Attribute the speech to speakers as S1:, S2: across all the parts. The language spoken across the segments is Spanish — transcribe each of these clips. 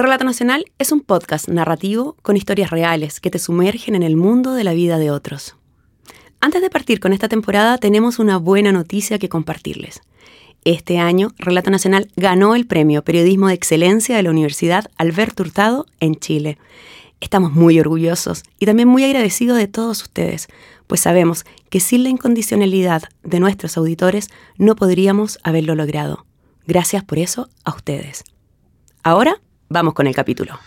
S1: Relato Nacional es un podcast narrativo con historias reales que te sumergen en el mundo de la vida de otros. Antes de partir con esta temporada tenemos una buena noticia que compartirles. Este año, Relato Nacional ganó el premio Periodismo de Excelencia de la Universidad Alberto Hurtado en Chile. Estamos muy orgullosos y también muy agradecidos de todos ustedes, pues sabemos que sin la incondicionalidad de nuestros auditores no podríamos haberlo logrado. Gracias por eso a ustedes. Ahora Vamos con el capítulo.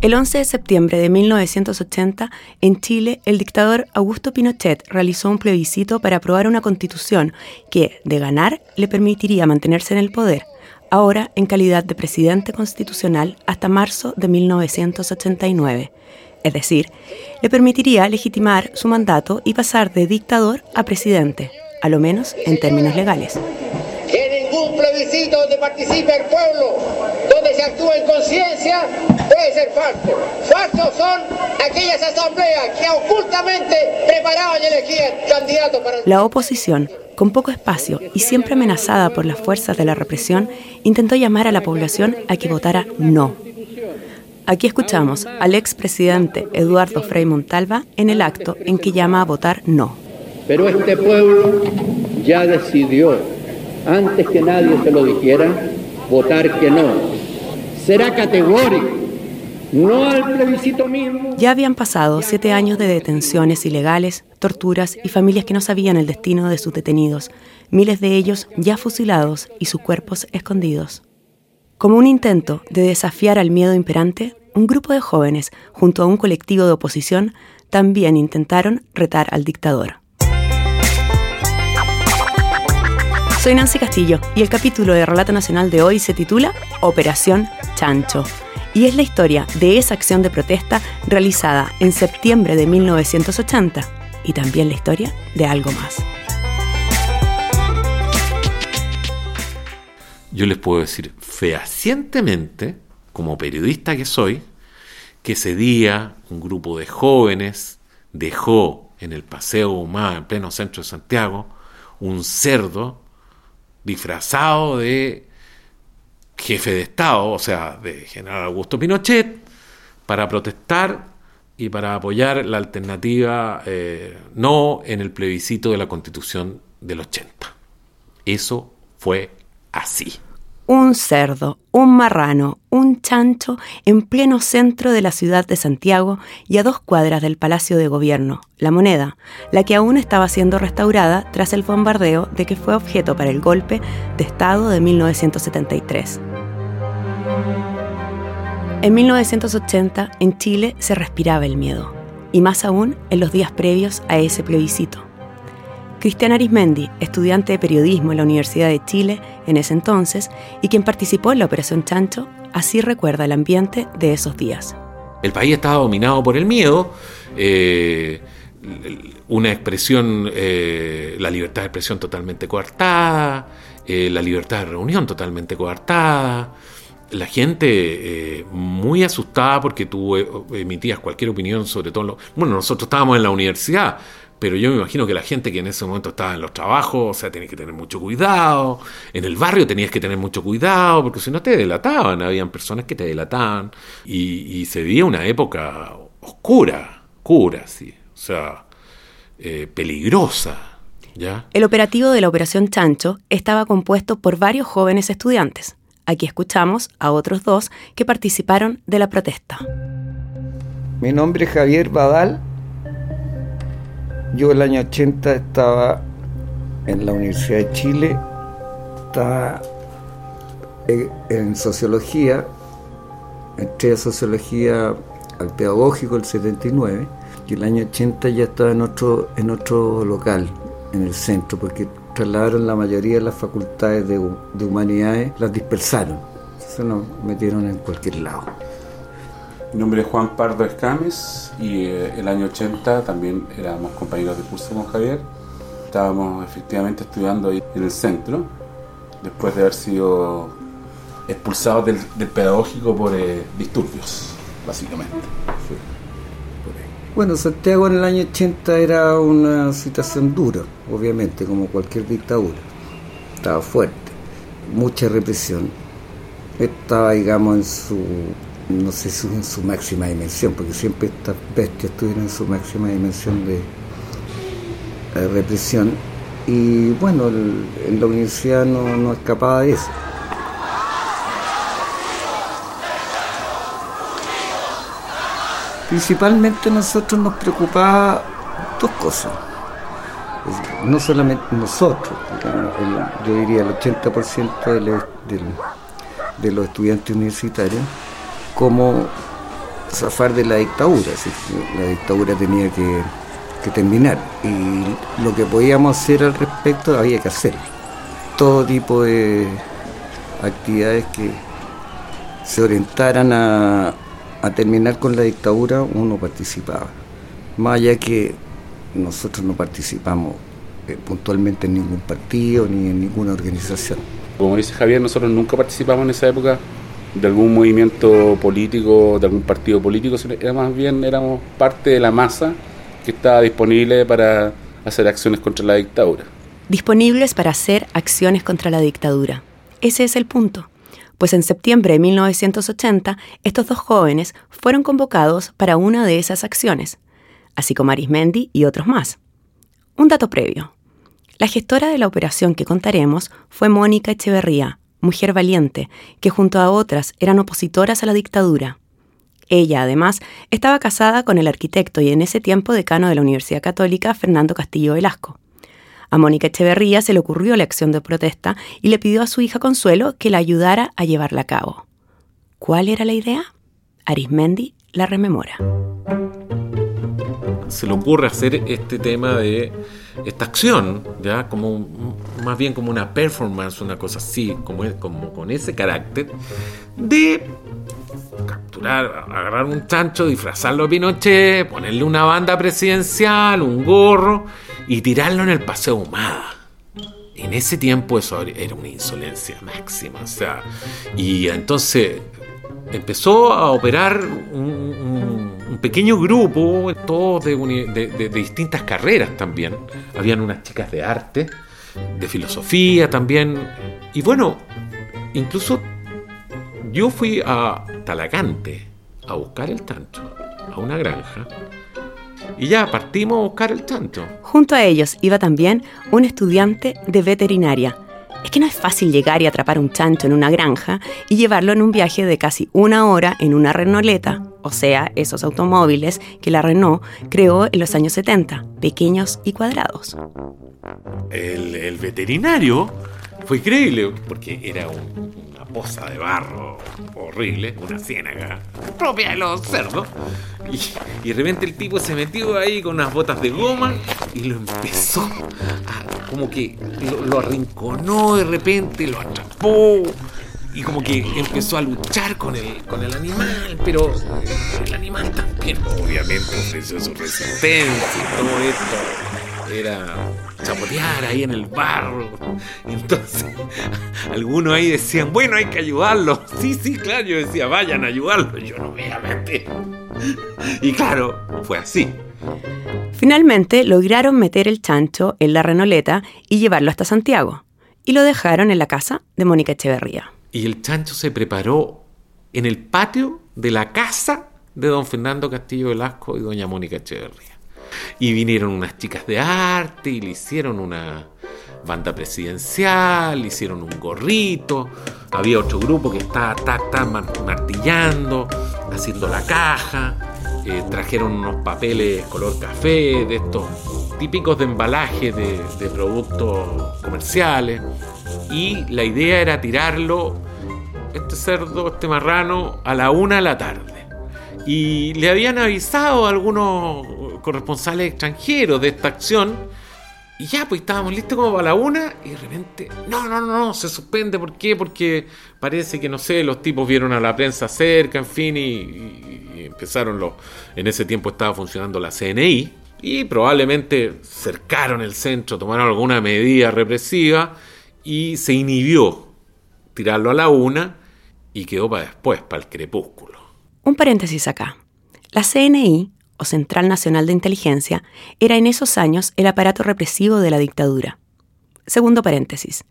S1: El 11 de septiembre de 1980, en Chile, el dictador Augusto Pinochet realizó un plebiscito para aprobar una constitución que, de ganar, le permitiría mantenerse en el poder, ahora en calidad de presidente constitucional hasta marzo de 1989. Es decir, le permitiría legitimar su mandato y pasar de dictador a presidente, a lo menos en términos legales
S2: plebiscito donde participe el pueblo, donde se actúa en conciencia, puede ser falso. Falsos son aquellas asambleas que ocultamente preparaban y elegían candidatos para...
S1: La oposición, con poco espacio y siempre amenazada por las fuerzas de la represión, intentó llamar a la población a que votara no. Aquí escuchamos al expresidente Eduardo Frei Montalva en el acto en que llama a votar no.
S3: Pero este pueblo ya decidió antes que nadie se lo dijera, votar que no. Será categórico. No al plebiscito mismo.
S1: Ya habían pasado siete años de detenciones ilegales, torturas y familias que no sabían el destino de sus detenidos, miles de ellos ya fusilados y sus cuerpos escondidos. Como un intento de desafiar al miedo imperante, un grupo de jóvenes, junto a un colectivo de oposición, también intentaron retar al dictador. Soy Nancy Castillo y el capítulo de Relato Nacional de hoy se titula Operación Chancho y es la historia de esa acción de protesta realizada en septiembre de 1980 y también la historia de algo más.
S4: Yo les puedo decir fehacientemente, como periodista que soy, que ese día un grupo de jóvenes dejó en el Paseo Humá, en pleno centro de Santiago, un cerdo disfrazado de jefe de Estado, o sea, de general Augusto Pinochet, para protestar y para apoyar la alternativa eh, no en el plebiscito de la constitución del 80. Eso fue así
S1: un cerdo, un marrano, un chancho en pleno centro de la ciudad de Santiago y a dos cuadras del Palacio de Gobierno, La Moneda, la que aún estaba siendo restaurada tras el bombardeo de que fue objeto para el golpe de Estado de 1973. En 1980, en Chile se respiraba el miedo, y más aún en los días previos a ese plebiscito. Cristian Arismendi, estudiante de periodismo en la Universidad de Chile en ese entonces y quien participó en la Operación Chancho, así recuerda el ambiente de esos días.
S4: El país estaba dominado por el miedo, eh, una expresión, eh, la libertad de expresión totalmente coartada, eh, la libertad de reunión totalmente coartada, la gente muy asustada porque tú emitías cualquier opinión sobre todo lo... Bueno, nosotros estábamos en la universidad, pero yo me imagino que la gente que en ese momento estaba en los trabajos, o sea, tenía que tener mucho cuidado. En el barrio tenías que tener mucho cuidado, porque si no te delataban, habían personas que te delataban. Y, se vivía una época oscura, oscura, sí. O sea, eh, peligrosa. ¿ya?
S1: El operativo de la Operación Chancho estaba compuesto por varios jóvenes estudiantes. Aquí escuchamos a otros dos que participaron de la protesta.
S5: Mi nombre es Javier Badal yo el año 80 estaba en la Universidad de Chile, estaba en sociología, entré a sociología al pedagógico el 79 y el año 80 ya estaba en otro, en otro local, en el centro, porque trasladaron la mayoría de las facultades de, de humanidades, las dispersaron, se nos metieron en cualquier lado.
S6: Mi nombre es Juan Pardo Escames y eh, el año 80 también éramos compañeros de curso con Javier. Estábamos efectivamente estudiando ahí en el centro, después de haber sido expulsados del, pedagógico por eh, disturbios, básicamente.
S5: Bueno, Santiago en el año 80 era una situación dura, obviamente, como cualquier dictadura. Estaba fuerte, mucha represión estaba, digamos, en su, no sé si en su máxima dimensión, porque siempre estas bestias estuvieron en su máxima dimensión de eh, represión. Y bueno, en la universidad no, no escapaba de eso. Principalmente nosotros nos preocupaba dos cosas. No solamente nosotros, yo diría el 80% del, de los estudiantes universitarios, como zafar de la dictadura. La dictadura tenía que, terminar y lo que podíamos hacer al respecto había que hacerlo. Todo tipo de actividades que se orientaran a, a terminar con la dictadura uno participaba. Más allá que nosotros no participamos eh, puntualmente en ningún partido ni en ninguna organización.
S6: Como dice Javier, nosotros nunca participamos en esa época de algún movimiento político, de algún partido político, era más bien éramos parte de la masa que estaba disponible para hacer acciones contra la dictadura.
S1: Disponibles para hacer acciones contra la dictadura. Ese es el punto pues en septiembre de 1980 estos dos jóvenes fueron convocados para una de esas acciones, así como Arismendi y otros más. Un dato previo. La gestora de la operación que contaremos fue Mónica Echeverría, mujer valiente, que junto a otras eran opositoras a la dictadura. Ella, además, estaba casada con el arquitecto y en ese tiempo decano de la Universidad Católica, Fernando Castillo Velasco. A Mónica Echeverría se le ocurrió la acción de protesta y le pidió a su hija Consuelo que la ayudara a llevarla a cabo. ¿Cuál era la idea? Arismendi la rememora.
S4: Se le ocurre hacer este tema de esta acción, ya como más bien como una performance, una cosa así, como, como con ese carácter, de capturar, agarrar un chancho, disfrazarlo de Pinochet, ponerle una banda presidencial, un gorro y tirarlo en el Paseo Humada. En ese tiempo eso era una insolencia máxima. O sea, y entonces empezó a operar un, pequeño grupo, todos de, distintas carreras también. Habían unas chicas de arte, de filosofía también. Y bueno, incluso yo fui a Talagante a buscar el tanto, a una granja, y ya partimos a buscar el chancho.
S1: Junto a ellos iba también un estudiante de veterinaria. Es que no es fácil llegar y atrapar un chancho en una granja y llevarlo en un viaje de casi una hora en una Renauleta, o sea, esos automóviles que la Renault creó en los años 70, pequeños y cuadrados.
S4: El, el veterinario fue increíble porque era una poza de barro horrible, una ciénaga propia de los cerdos. Y, de repente el tipo se metió ahí con unas botas de goma y lo empezó a, como que lo, arrinconó de repente, lo atrapó y como que empezó a luchar con el, con el animal, pero el animal también obviamente ofreció su resistencia y todo esto era chapotear ahí en el barro. Entonces, algunos ahí decían, bueno, hay que ayudarlo. Sí, sí, claro, yo decía, vayan a ayudarlo. Yo no voy a meter. Y claro, fue así.
S1: Finalmente lograron meter el chancho en la renoleta y llevarlo hasta Santiago. Y lo dejaron en la casa de Mónica Echeverría.
S4: Y el chancho se preparó en el patio de la casa de don Fernando Castillo Velasco y doña Mónica Echeverría. Y vinieron unas chicas de arte y le hicieron una banda presidencial, le hicieron un gorrito. Había otro grupo que estaba martillando, haciendo la caja. Eh, trajeron unos papeles color café, de estos típicos de embalaje de, de productos comerciales. Y la idea era tirarlo, este cerdo, este marrano, a la una de la tarde. Y le habían avisado a algunos corresponsales extranjeros de esta acción. Y ya, pues estábamos listos como para la una y de repente, no, no, no, no, se suspende. ¿Por qué? Porque parece que, no sé, los tipos vieron a la prensa cerca, en fin, y, empezaron los... En ese tiempo estaba funcionando la CNI y probablemente cercaron el centro, tomaron alguna medida represiva y se inhibió tirarlo a la una y quedó para después, para el crepúsculo.
S1: Un paréntesis acá. La CNI o Central Nacional de Inteligencia, era en esos años el aparato represivo de la dictadura. Segundo paréntesis.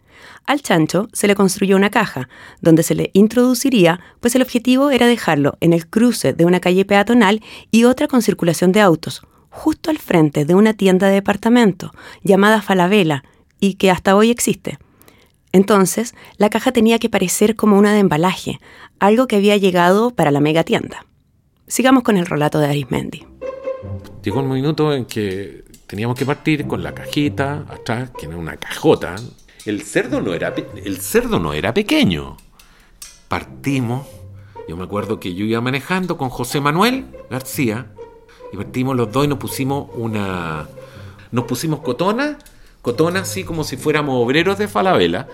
S1: Al chancho se le construyó una caja, donde se le introduciría, pues el objetivo era dejarlo en el cruce de una calle peatonal y otra con circulación de autos, justo al frente de una tienda de departamento llamada Falabella y que hasta hoy existe. Entonces, la caja tenía que parecer como una de embalaje, algo que había llegado para la mega tienda. Sigamos con el relato de Arismendi.
S4: Llegó un minuto en que teníamos que partir con la cajita atrás, que era una cajota. El cerdo no era, el cerdo no era pequeño. Partimos. Yo me acuerdo que yo iba manejando con José Manuel García y partimos los dos y nos pusimos una, nos pusimos cotona cotona así como si fuéramos obreros de Falabella.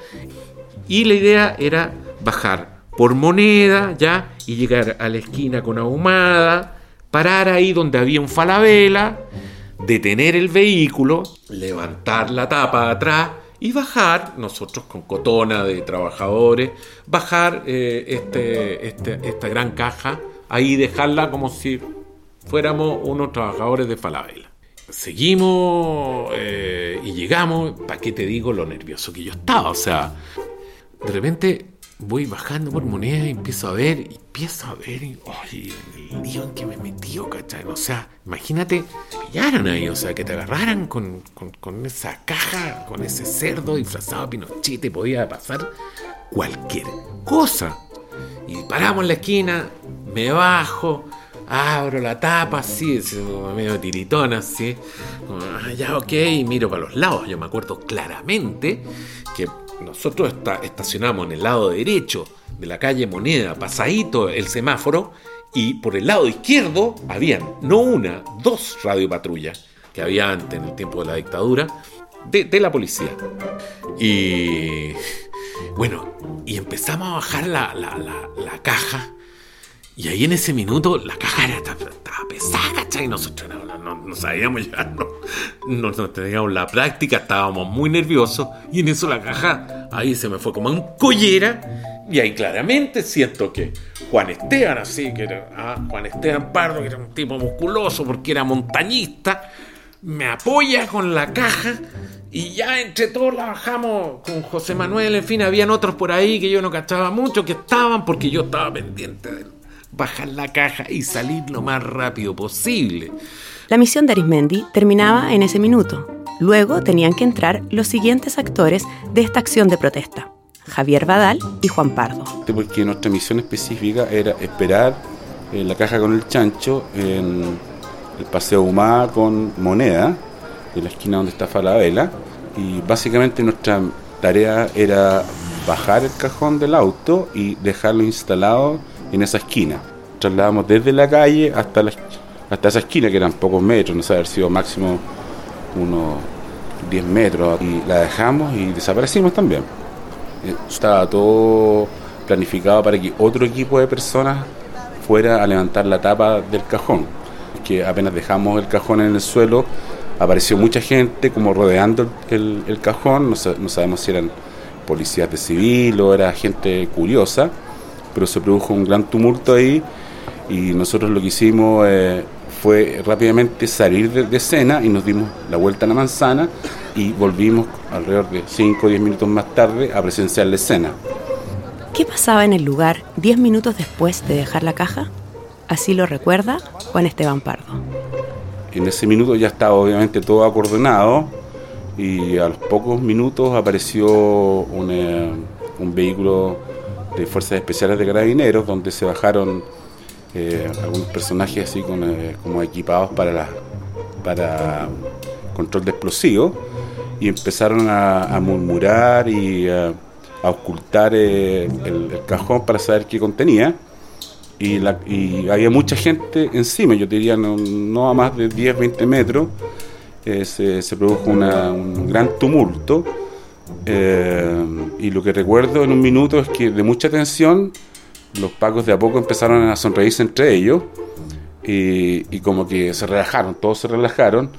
S4: Y la idea era bajar por moneda ya y llegar a la esquina con ahumada, parar ahí donde había un Falabella, detener el vehículo, levantar la tapa atrás y bajar, nosotros con cotona de trabajadores, bajar eh, este, este, esta gran caja, ahí dejarla como si fuéramos unos trabajadores de Falabella seguimos eh, y llegamos, ¿para qué te digo lo nervioso que yo estaba? O sea, de repente voy bajando por moneda y empiezo a ver, y empiezo a ver, y, oye, el lío en que me metió, ¿cachai? O sea, imagínate, pillaran ahí, o sea, que te agarraran con, con, esa caja, con ese cerdo disfrazado de Pinochet, podía pasar cualquier cosa. Y paramos en la esquina, me bajo, abro la tapa así, medio tiritona así, ah, ya ok, y miro para los lados. Yo me acuerdo claramente que nosotros estacionamos en el lado derecho de la calle Moneda, pasadito el semáforo, y por el lado izquierdo habían no una, dos radiopatrullas que había antes en el tiempo de la dictadura de, la policía. Y bueno, y empezamos a bajar la, la, la caja y ahí en ese minuto la caja era, estaba, pesada, ¿cachai? Nosotros no, sabíamos ya, no, teníamos la práctica, estábamos muy nerviosos. Y en eso la caja ahí se me fue como un collera. Y ahí claramente siento que Juan Esteban, así, que era ah, Juan Esteban Pardo, que era un tipo musculoso porque era montañista, me apoya con la caja y ya entre todos la bajamos con José Manuel, en fin, habían otros por ahí que yo no cachaba mucho, que estaban porque yo estaba pendiente de bajar la caja y salir lo más rápido posible.
S1: La misión de Arismendi terminaba en ese minuto. Luego tenían que entrar los siguientes actores de esta acción de protesta. Javier Badal y Juan Pardo.
S6: Porque nuestra misión específica era esperar en la caja con el chancho en el Paseo Humá con moneda, en la esquina donde está Falabella, y básicamente nuestra tarea era bajar el cajón del auto y dejarlo instalado en esa esquina. Trasladamos desde la calle hasta, hasta esa esquina, que eran pocos metros, no sé, haber sido máximo unos 10 metros, y la dejamos y desaparecimos también. Eh, estaba todo planificado para que otro equipo de personas fuera a levantar la tapa del cajón. Que apenas dejamos el cajón en el suelo, apareció mucha gente como rodeando el, cajón, no, sabemos si eran policías de civil o era gente curiosa, pero se produjo un gran tumulto ahí y nosotros lo que hicimos eh, fue rápidamente salir de, escena y nos dimos la vuelta a la manzana y volvimos alrededor de 5 o 10 minutos más tarde a presenciar la escena.
S1: ¿Qué pasaba en el lugar 10 minutos después de dejar la caja? Así lo recuerda Juan Esteban Pardo.
S6: En ese minuto ya estaba obviamente todo acordonado y a los pocos minutos apareció un, eh, un vehículo de Fuerzas Especiales de Carabineros, donde se bajaron eh, algunos personajes así eh, como equipados para, la, para control de explosivos y empezaron a, murmurar y a, ocultar eh, el, cajón para saber qué contenía. Y, la, y, había mucha gente encima, yo diría no, a más de 10, 20 metros, se, se, produjo un gran tumulto eh, y lo que recuerdo en un minuto es que de mucha tensión, los pacos de a poco empezaron a sonreírse entre ellos y, como que se relajaron, todos se relajaron.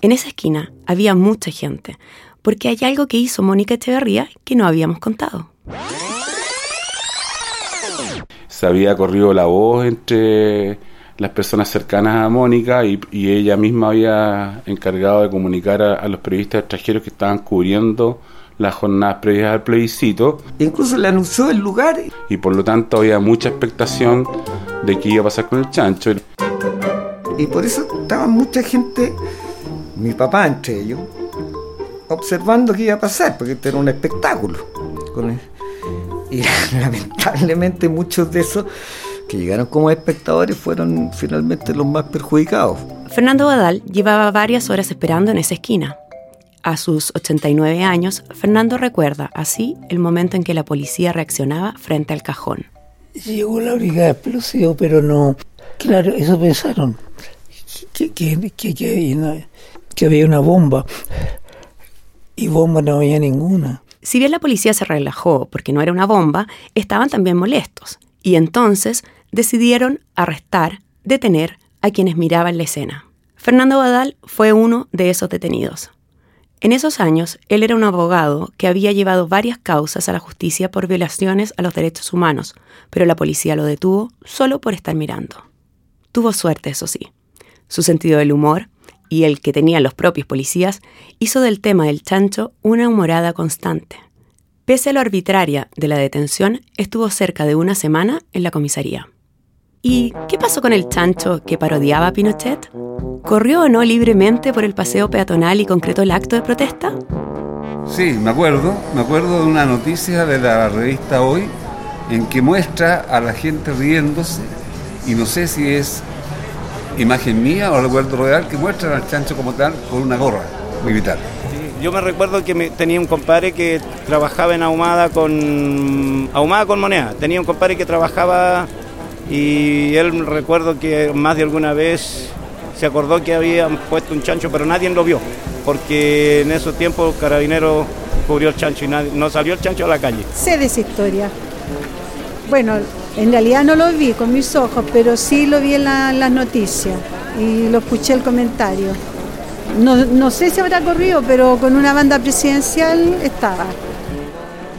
S1: En esa esquina había mucha gente, porque hay algo que hizo Mónica Echeverría que no habíamos contado.
S6: Se había corrido la voz entre las personas cercanas a Mónica y, ella misma había encargado de comunicar a los periodistas extranjeros que estaban cubriendo las jornadas previas al plebiscito.
S5: Incluso le anunció el lugar.
S6: Y por lo tanto había mucha expectación de qué iba a pasar con el chancho.
S5: Y por eso estaba mucha gente, mi papá entre ellos, observando qué iba a pasar, porque este era un espectáculo. Y lamentablemente muchos de esos que llegaron como espectadores fueron finalmente los más perjudicados.
S1: Fernando Badal llevaba varias horas esperando en esa esquina. A sus 89 años, Fernando recuerda así el momento en que la policía reaccionaba frente al cajón.
S7: Llegó la brigada explosiva, pero no. Claro, eso pensaron. Que, que, que, que había una bomba. Y bomba no había ninguna.
S1: Si bien la policía se relajó porque no era una bomba, estaban también molestos. Y entonces decidieron arrestar, detener a quienes miraban la escena. Fernando Badal fue uno de esos detenidos. En esos años, él era un abogado que había llevado varias causas a la justicia por violaciones a los derechos humanos, pero la policía lo detuvo solo por estar mirando. Tuvo suerte, eso sí. Su sentido del humor, y el que tenían los propios policías, hizo del tema del chancho una humorada constante. Pese a lo arbitraria de la detención, estuvo cerca de una semana en la comisaría. ¿Y qué pasó con el chancho que parodiaba a Pinochet? ¿Corrió o no libremente por el paseo peatonal y concretó el acto de protesta?
S8: Sí, me acuerdo. Me acuerdo de una noticia de la revista Hoy en que muestra a la gente riéndose y no sé si es imagen mía o recuerdo real que muestra al chancho como tal con una gorra militar.
S9: yo me recuerdo que tenía un compadre que trabajaba en Ahumada con Ahumada con moneda. Tenía un compadre que trabajaba y él recuerdo que más de alguna vez se acordó que habían puesto un chancho, pero nadie lo vio, porque en esos tiempos Carabinero cubrió el chancho y no salió el chancho a la calle.
S10: Sé de esa historia. Bueno, en realidad no lo vi con mis ojos, pero sí lo vi en las noticias y lo escuché el comentario. No, no sé si habrá corrido, pero con una banda presidencial estaba.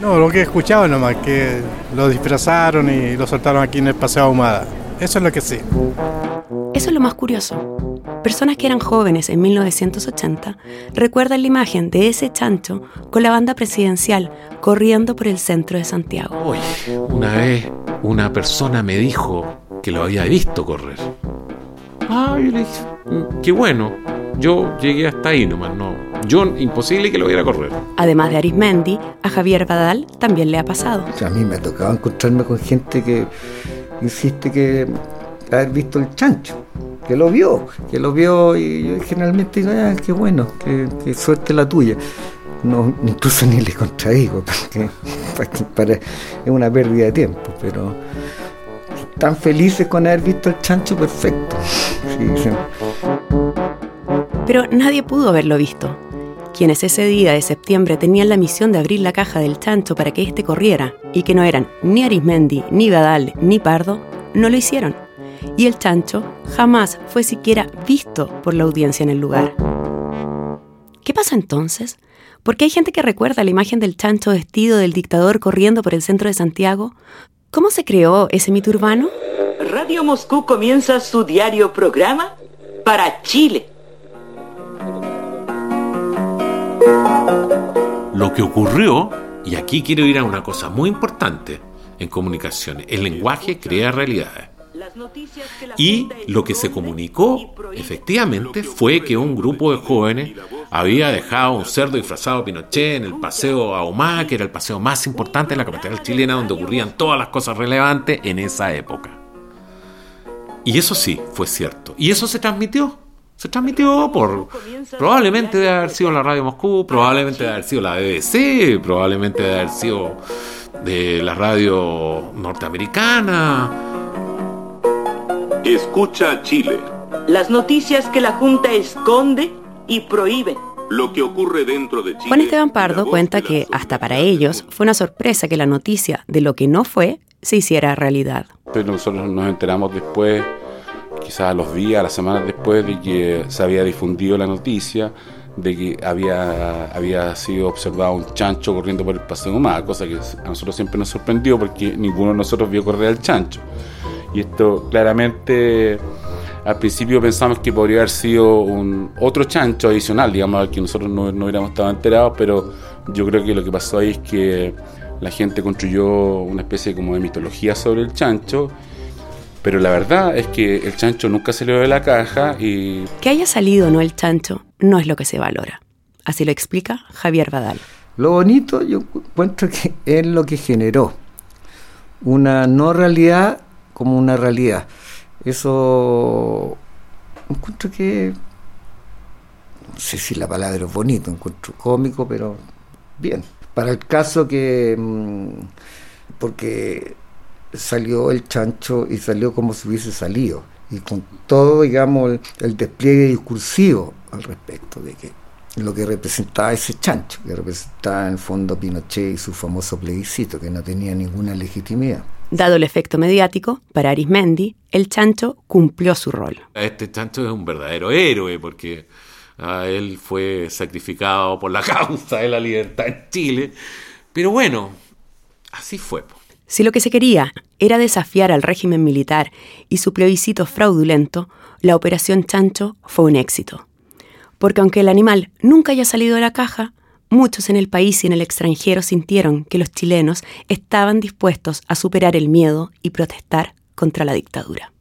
S11: No, lo que he escuchado nomás, que lo disfrazaron y lo soltaron aquí en el Paseo Ahumada. Eso es lo que sé.
S1: Eso es lo más curioso. Personas que eran jóvenes en 1980 recuerdan la imagen de ese chancho con la banda presidencial corriendo por el centro de Santiago.
S4: una vez una persona me dijo que lo había visto correr. Ah, yo le dije, mm, qué bueno. Yo llegué hasta ahí nomás, no. Yo, imposible que lo viera correr.
S1: Además de Arismendi, a Javier Badal también le ha pasado.
S5: a mí me ha tocado encontrarme con gente que insiste que haber visto el chancho, que lo vio, que lo vio y yo generalmente digo, ah, qué bueno, qué, suerte la tuya. No, incluso ni le contradigo, porque es una pérdida de tiempo, pero tan felices con haber visto el chancho perfecto.
S1: Pero nadie pudo haberlo visto. Quienes ese día de septiembre tenían la misión de abrir la caja del chancho para que éste corriera, y que no eran ni Arismendi, ni Gadal, ni Pardo, no lo hicieron y el chancho jamás fue siquiera visto por la audiencia en el lugar. ¿Qué pasa entonces? ¿Por qué hay gente que recuerda la imagen del chancho vestido del dictador corriendo por el centro de Santiago? ¿Cómo se creó ese mito urbano?
S12: Radio Moscú comienza su diario programa para Chile.
S4: Lo que ocurrió, y aquí quiero ir a una cosa muy importante en comunicaciones, el lenguaje crea realidades. Y lo que se comunicó efectivamente fue que un grupo de jóvenes había dejado un cerdo disfrazado de Pinochet en el paseo Ahumada, que era el paseo más importante de la capital chilena, donde ocurrían todas las cosas relevantes en esa época. Y eso sí, fue cierto. Y eso se transmitió. Se transmitió por. Probablemente debe haber sido la Radio Moscú, probablemente debe haber sido la BBC, probablemente debe haber sido de la radio norteamericana
S12: Escucha Chile. Las noticias que la Junta esconde y prohíbe. Lo que ocurre dentro de Chile.
S1: Juan Esteban Pardo cuenta que hasta para ellos fue una sorpresa que la noticia de lo que no fue se hiciera realidad.
S6: Pero nosotros nos enteramos después, quizás a los días, a las semanas después de que se había difundido la noticia de que había, había sido observado un chancho corriendo por el paseo humano, cosa que a nosotros siempre nos sorprendió porque ninguno de nosotros vio correr al chancho. Y esto claramente al principio pensamos que podría haber sido un otro chancho adicional, digamos, al que nosotros no, no hubiéramos estado enterados, pero Yo creo que lo que pasó ahí es que la gente construyó una especie como de mitología sobre el chancho, pero la verdad es que el chancho nunca salió de la caja y...
S1: Que haya salido o no el chancho no es lo que se valora. Así lo explica Javier Badal.
S5: Lo bonito yo encuentro que es lo que generó una no realidad como una realidad. Eso encuentro que no sé si la palabra es bonito, encuentro cómico, pero bien. Para el caso que mm, porque salió el chancho y salió como si hubiese salido y con todo digamos el despliegue discursivo al respecto de que lo que representaba ese chancho, que representaba en el fondo Pinochet y su famoso plebiscito, que no tenía ninguna legitimidad.
S1: Dado el efecto mediático, para Arismendi, el chancho cumplió su rol.
S4: Este chancho es un verdadero héroe porque ah, él fue sacrificado por la causa de la libertad en Chile. Pero bueno, así fue.
S1: Si lo que se quería era desafiar al régimen militar y su plebiscito fraudulento, la Operación Chancho fue un éxito porque aunque el animal nunca haya salido de la caja, muchos en el país y en el extranjero sintieron que los chilenos estaban dispuestos a superar el miedo y protestar contra la dictadura.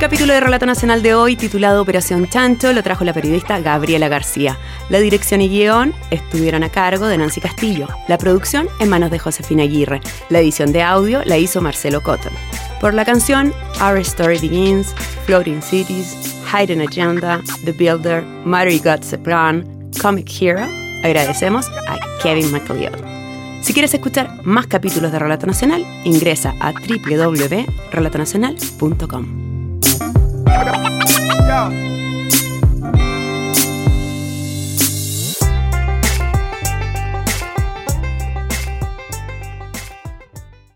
S1: Capítulo de Relato Nacional de hoy, titulado Operación Chancho, lo trajo la periodista Gabriela García. La dirección y guion estuvieron a cargo de Nancy Castillo. La producción en manos de Josefina Aguirre. La edición de audio la hizo Marcelo Cotton. Por la canción Our Story Begins, Floating Cities, Hidden Agenda, The Builder, Mary Got a Plan, Comic Hero, agradecemos a Kevin McLeod. Si quieres escuchar más capítulos de Relato Nacional, ingresa a www.relatonacional.com. Yo.